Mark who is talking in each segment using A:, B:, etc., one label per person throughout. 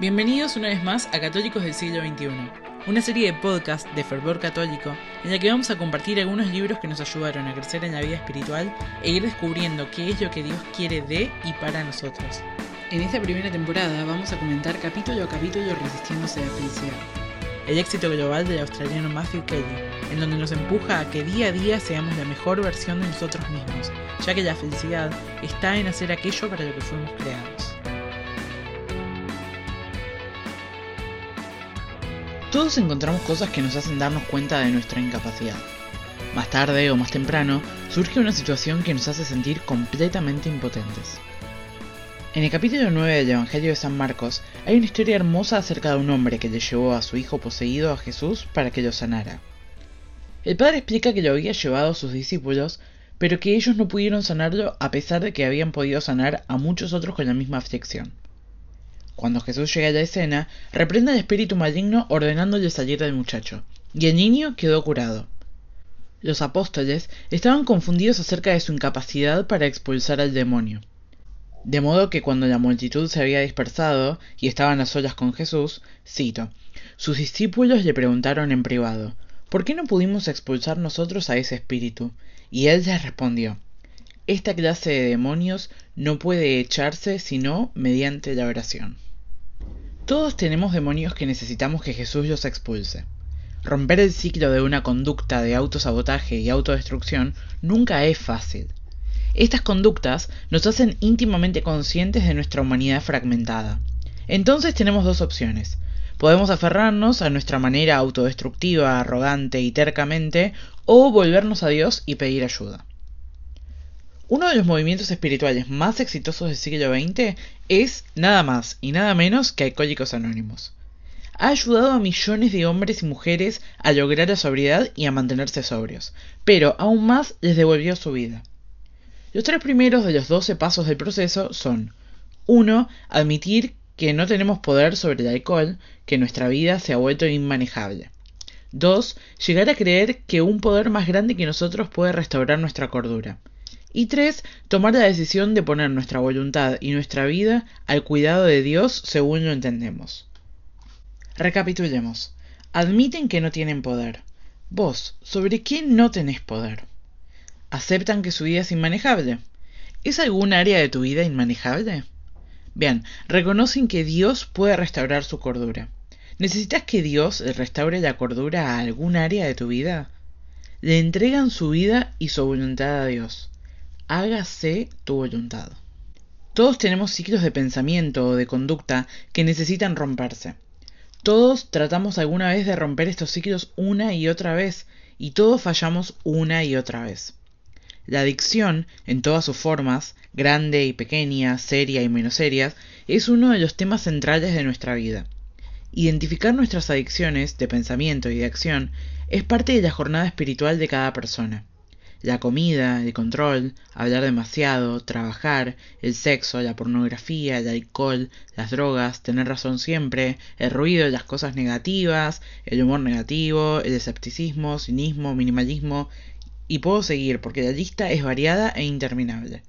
A: Bienvenidos una vez más a Católicos del siglo XXI, una serie de podcasts de fervor católico en la que vamos a compartir algunos libros que nos ayudaron a crecer en la vida espiritual e ir descubriendo qué es lo que Dios quiere de y para nosotros. En esta primera temporada vamos a comentar capítulo a capítulo resistiéndose a la felicidad. El éxito global del australiano Matthew Kelly, en donde nos empuja a que día a día seamos la mejor versión de nosotros mismos, ya que la felicidad está en hacer aquello para lo que fuimos creados. Todos encontramos cosas que nos hacen darnos cuenta de nuestra incapacidad. Más tarde o más temprano surge una situación que nos hace sentir completamente impotentes. En el capítulo 9 del Evangelio de San Marcos hay una historia hermosa acerca de un hombre que le llevó a su hijo poseído a Jesús para que lo sanara. El padre explica que lo había llevado a sus discípulos, pero que ellos no pudieron sanarlo a pesar de que habían podido sanar a muchos otros con la misma aflicción. Cuando Jesús llega a la escena, reprende al espíritu maligno ordenándole salir del muchacho, y el niño quedó curado. Los apóstoles estaban confundidos acerca de su incapacidad para expulsar al demonio. De modo que cuando la multitud se había dispersado y estaban a solas con Jesús, cito, sus discípulos le preguntaron en privado, ¿por qué no pudimos expulsar nosotros a ese espíritu? Y él les respondió, esta clase de demonios no puede echarse sino mediante la oración. Todos tenemos demonios que necesitamos que Jesús los expulse. Romper el ciclo de una conducta de autosabotaje y autodestrucción nunca es fácil. Estas conductas nos hacen íntimamente conscientes de nuestra humanidad fragmentada. Entonces tenemos dos opciones. Podemos aferrarnos a nuestra manera autodestructiva, arrogante y tercamente, o volvernos a Dios y pedir ayuda. Uno de los movimientos espirituales más exitosos del siglo XX es nada más y nada menos que Alcohólicos Anónimos. Ha ayudado a millones de hombres y mujeres a lograr la sobriedad y a mantenerse sobrios, pero aún más les devolvió su vida. Los tres primeros de los doce pasos del proceso son 1. Admitir que no tenemos poder sobre el alcohol, que nuestra vida se ha vuelto inmanejable. 2. Llegar a creer que un poder más grande que nosotros puede restaurar nuestra cordura. Y tres, tomar la decisión de poner nuestra voluntad y nuestra vida al cuidado de Dios según lo entendemos. Recapitulemos. Admiten que no tienen poder. Vos, ¿sobre qué no tenés poder? ¿Aceptan que su vida es inmanejable? ¿Es algún área de tu vida inmanejable? Bien, reconocen que Dios puede restaurar su cordura. ¿Necesitas que Dios restaure la cordura a algún área de tu vida? Le entregan su vida y su voluntad a Dios hágase tu voluntad. Todos tenemos ciclos de pensamiento o de conducta que necesitan romperse. Todos tratamos alguna vez de romper estos ciclos una y otra vez, y todos fallamos una y otra vez. La adicción, en todas sus formas, grande y pequeña, seria y menos serias, es uno de los temas centrales de nuestra vida. Identificar nuestras adicciones de pensamiento y de acción es parte de la jornada espiritual de cada persona la comida, el control, hablar demasiado, trabajar, el sexo, la pornografía, el alcohol, las drogas, tener razón siempre, el ruido, las cosas negativas, el humor negativo, el escepticismo, cinismo, minimalismo, y puedo seguir porque la lista es variada e interminable.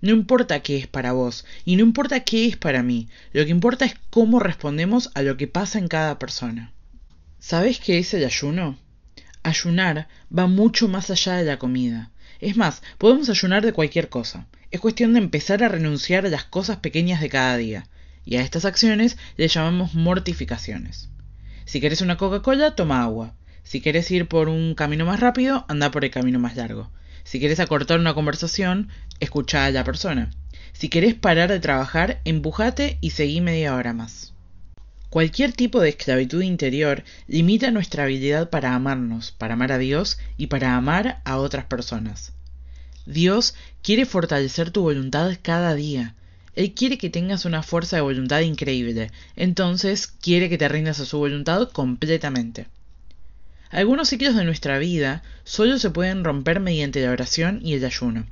A: No importa qué es para vos y no importa qué es para mí, lo que importa es cómo respondemos a lo que pasa en cada persona. ¿Sabes qué es el ayuno? Ayunar va mucho más allá de la comida. Es más, podemos ayunar de cualquier cosa. Es cuestión de empezar a renunciar a las cosas pequeñas de cada día. Y a estas acciones le llamamos mortificaciones. Si querés una Coca-Cola, toma agua. Si querés ir por un camino más rápido, anda por el camino más largo. Si querés acortar una conversación, escucha a la persona. Si querés parar de trabajar, empujate y seguí media hora más. Cualquier tipo de esclavitud interior limita nuestra habilidad para amarnos, para amar a Dios y para amar a otras personas. Dios quiere fortalecer tu voluntad cada día. Él quiere que tengas una fuerza de voluntad increíble, entonces quiere que te rindas a su voluntad completamente. Algunos ciclos de nuestra vida solo se pueden romper mediante la oración y el ayuno.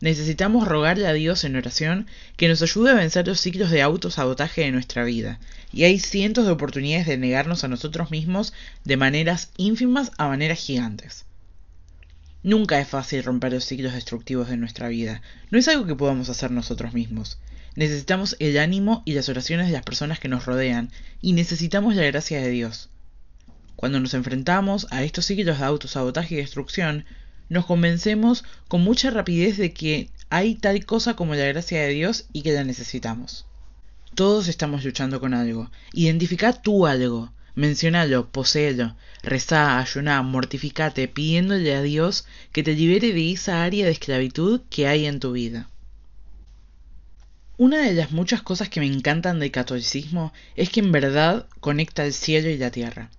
A: Necesitamos rogarle a Dios en oración que nos ayude a vencer los ciclos de autosabotaje de nuestra vida, y hay cientos de oportunidades de negarnos a nosotros mismos de maneras ínfimas a maneras gigantes. Nunca es fácil romper los ciclos destructivos de nuestra vida. No es algo que podamos hacer nosotros mismos. Necesitamos el ánimo y las oraciones de las personas que nos rodean, y necesitamos la gracia de Dios. Cuando nos enfrentamos a estos ciclos de autosabotaje y destrucción, nos convencemos con mucha rapidez de que hay tal cosa como la gracia de Dios y que la necesitamos. Todos estamos luchando con algo. Identifica tú algo. Mencionalo, poseelo, rezá, ayuná, mortificate, pidiéndole a Dios que te libere de esa área de esclavitud que hay en tu vida. Una de las muchas cosas que me encantan del catolicismo es que en verdad conecta el cielo y la tierra.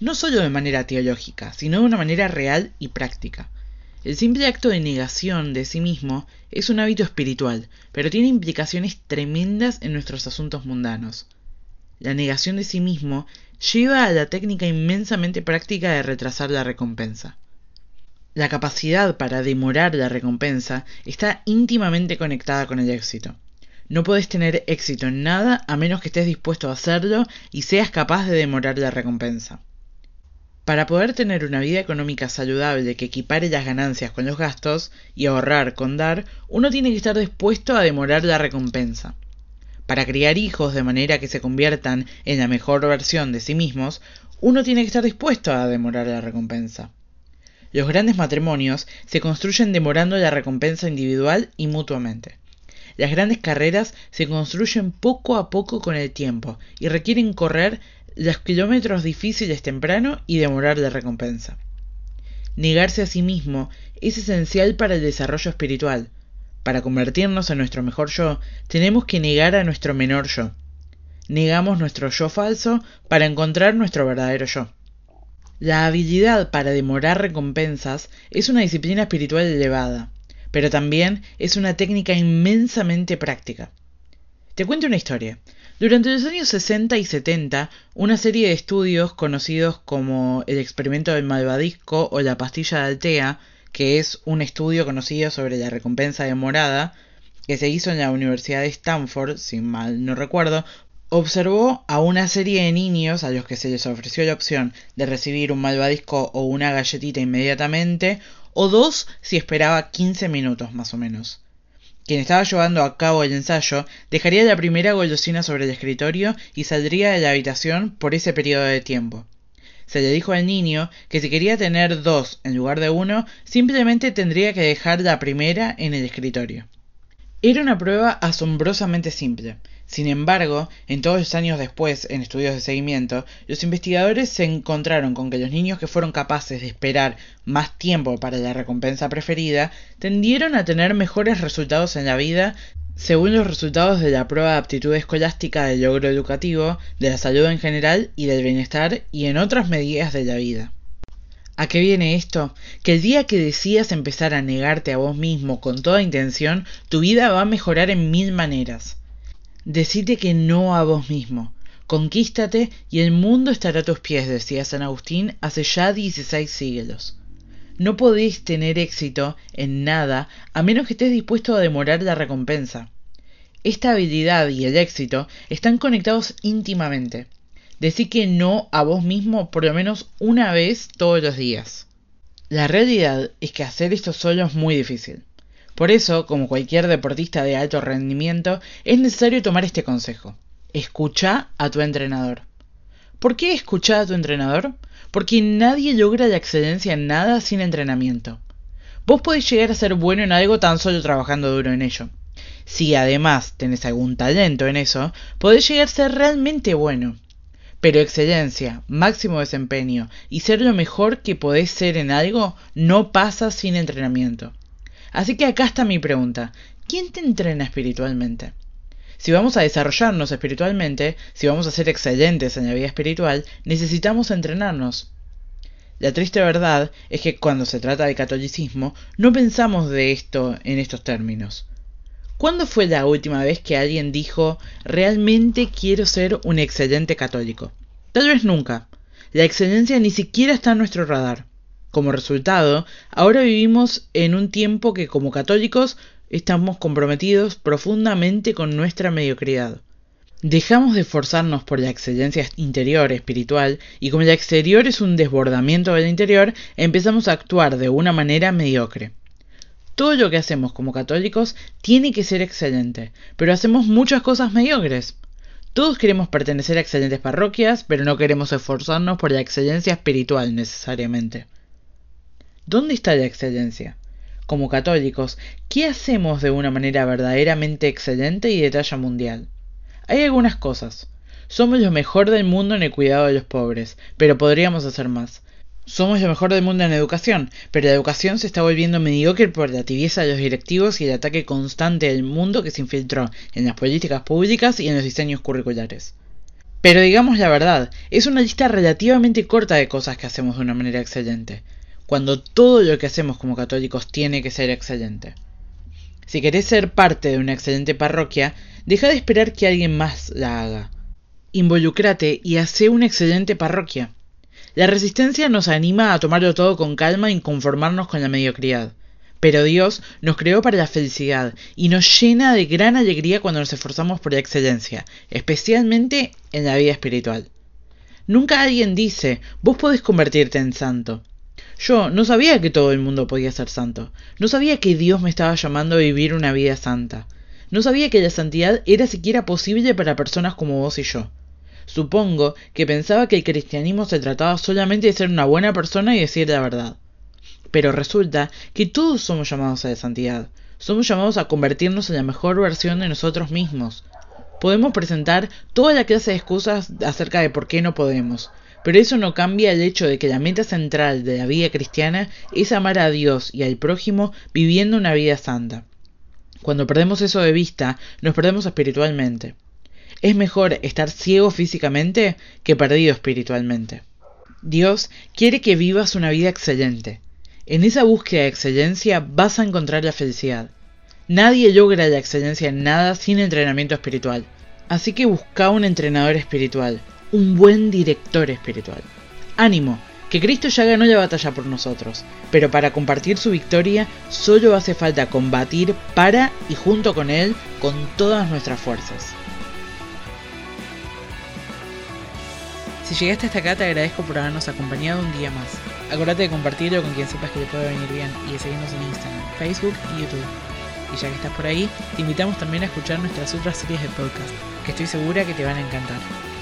A: No solo de manera teológica, sino de una manera real y práctica. El simple acto de negación de sí mismo es un hábito espiritual, pero tiene implicaciones tremendas en nuestros asuntos mundanos. La negación de sí mismo lleva a la técnica inmensamente práctica de retrasar la recompensa. La capacidad para demorar la recompensa está íntimamente conectada con el éxito. No puedes tener éxito en nada a menos que estés dispuesto a hacerlo y seas capaz de demorar la recompensa. Para poder tener una vida económica saludable que equipare las ganancias con los gastos y ahorrar con dar, uno tiene que estar dispuesto a demorar la recompensa. Para criar hijos de manera que se conviertan en la mejor versión de sí mismos, uno tiene que estar dispuesto a demorar la recompensa. Los grandes matrimonios se construyen demorando la recompensa individual y mutuamente. Las grandes carreras se construyen poco a poco con el tiempo y requieren correr los kilómetros difíciles temprano y demorar la recompensa. Negarse a sí mismo es esencial para el desarrollo espiritual. Para convertirnos en nuestro mejor yo, tenemos que negar a nuestro menor yo. Negamos nuestro yo falso para encontrar nuestro verdadero yo. La habilidad para demorar recompensas es una disciplina espiritual elevada, pero también es una técnica inmensamente práctica. Te cuento una historia. Durante los años 60 y 70, una serie de estudios conocidos como el experimento del malvadisco o la pastilla de Altea, que es un estudio conocido sobre la recompensa demorada, que se hizo en la Universidad de Stanford, si mal no recuerdo, observó a una serie de niños a los que se les ofreció la opción de recibir un malvadisco o una galletita inmediatamente, o dos si esperaba 15 minutos más o menos. Quien estaba llevando a cabo el ensayo dejaría la primera golosina sobre el escritorio y saldría de la habitación por ese periodo de tiempo. Se le dijo al niño que si quería tener dos en lugar de uno, simplemente tendría que dejar la primera en el escritorio. Era una prueba asombrosamente simple. Sin embargo, en todos los años después, en estudios de seguimiento, los investigadores se encontraron con que los niños que fueron capaces de esperar más tiempo para la recompensa preferida tendieron a tener mejores resultados en la vida según los resultados de la prueba de aptitud escolástica del logro educativo, de la salud en general y del bienestar y en otras medidas de la vida. ¿A qué viene esto? Que el día que decidas empezar a negarte a vos mismo con toda intención, tu vida va a mejorar en mil maneras. Decite que no a vos mismo. Conquístate y el mundo estará a tus pies, decía San Agustín hace ya 16 siglos. No podéis tener éxito en nada a menos que estés dispuesto a demorar la recompensa. Esta habilidad y el éxito están conectados íntimamente. Decí que no a vos mismo por lo menos una vez todos los días. La realidad es que hacer esto solo es muy difícil. Por eso, como cualquier deportista de alto rendimiento, es necesario tomar este consejo. Escucha a tu entrenador. ¿Por qué escuchar a tu entrenador? Porque nadie logra la excelencia en nada sin entrenamiento. Vos podés llegar a ser bueno en algo tan solo trabajando duro en ello. Si además tenés algún talento en eso, podés llegar a ser realmente bueno. Pero excelencia, máximo desempeño y ser lo mejor que podés ser en algo no pasa sin entrenamiento. Así que acá está mi pregunta. ¿Quién te entrena espiritualmente? Si vamos a desarrollarnos espiritualmente, si vamos a ser excelentes en la vida espiritual, necesitamos entrenarnos. La triste verdad es que cuando se trata de catolicismo, no pensamos de esto en estos términos. ¿Cuándo fue la última vez que alguien dijo realmente quiero ser un excelente católico? Tal vez nunca. La excelencia ni siquiera está en nuestro radar. Como resultado, ahora vivimos en un tiempo que como católicos estamos comprometidos profundamente con nuestra mediocridad. Dejamos de esforzarnos por la excelencia interior espiritual y como el exterior es un desbordamiento del interior, empezamos a actuar de una manera mediocre. Todo lo que hacemos como católicos tiene que ser excelente, pero hacemos muchas cosas mediocres. Todos queremos pertenecer a excelentes parroquias, pero no queremos esforzarnos por la excelencia espiritual necesariamente. ¿Dónde está la excelencia? Como católicos, ¿qué hacemos de una manera verdaderamente excelente y de talla mundial? Hay algunas cosas. Somos lo mejor del mundo en el cuidado de los pobres, pero podríamos hacer más. Somos lo mejor del mundo en educación, pero la educación se está volviendo mediocre por la tibieza de los directivos y el ataque constante del mundo que se infiltró en las políticas públicas y en los diseños curriculares. Pero digamos la verdad, es una lista relativamente corta de cosas que hacemos de una manera excelente, cuando todo lo que hacemos como católicos tiene que ser excelente. Si querés ser parte de una excelente parroquia, deja de esperar que alguien más la haga. Involucrate y hace una excelente parroquia. La resistencia nos anima a tomarlo todo con calma y conformarnos con la mediocridad. Pero Dios nos creó para la felicidad y nos llena de gran alegría cuando nos esforzamos por la excelencia, especialmente en la vida espiritual. Nunca alguien dice, vos podés convertirte en santo. Yo no sabía que todo el mundo podía ser santo. No sabía que Dios me estaba llamando a vivir una vida santa. No sabía que la santidad era siquiera posible para personas como vos y yo. Supongo que pensaba que el cristianismo se trataba solamente de ser una buena persona y decir la verdad. Pero resulta que todos somos llamados a la santidad. Somos llamados a convertirnos en la mejor versión de nosotros mismos. Podemos presentar toda la clase de excusas acerca de por qué no podemos, pero eso no cambia el hecho de que la meta central de la vida cristiana es amar a Dios y al prójimo viviendo una vida santa. Cuando perdemos eso de vista, nos perdemos espiritualmente. Es mejor estar ciego físicamente que perdido espiritualmente. Dios quiere que vivas una vida excelente. En esa búsqueda de excelencia vas a encontrar la felicidad. Nadie logra la excelencia en nada sin entrenamiento espiritual. Así que busca un entrenador espiritual, un buen director espiritual. Ánimo, que Cristo ya ganó la batalla por nosotros, pero para compartir su victoria solo hace falta combatir para y junto con Él con todas nuestras fuerzas. Si llegaste hasta acá te agradezco por habernos acompañado un día más. Acuérdate de compartirlo con quien sepas que le puede venir bien y de seguirnos en Instagram, Facebook y YouTube. Y ya que estás por ahí, te invitamos también a escuchar nuestras otras series de podcast, que estoy segura que te van a encantar.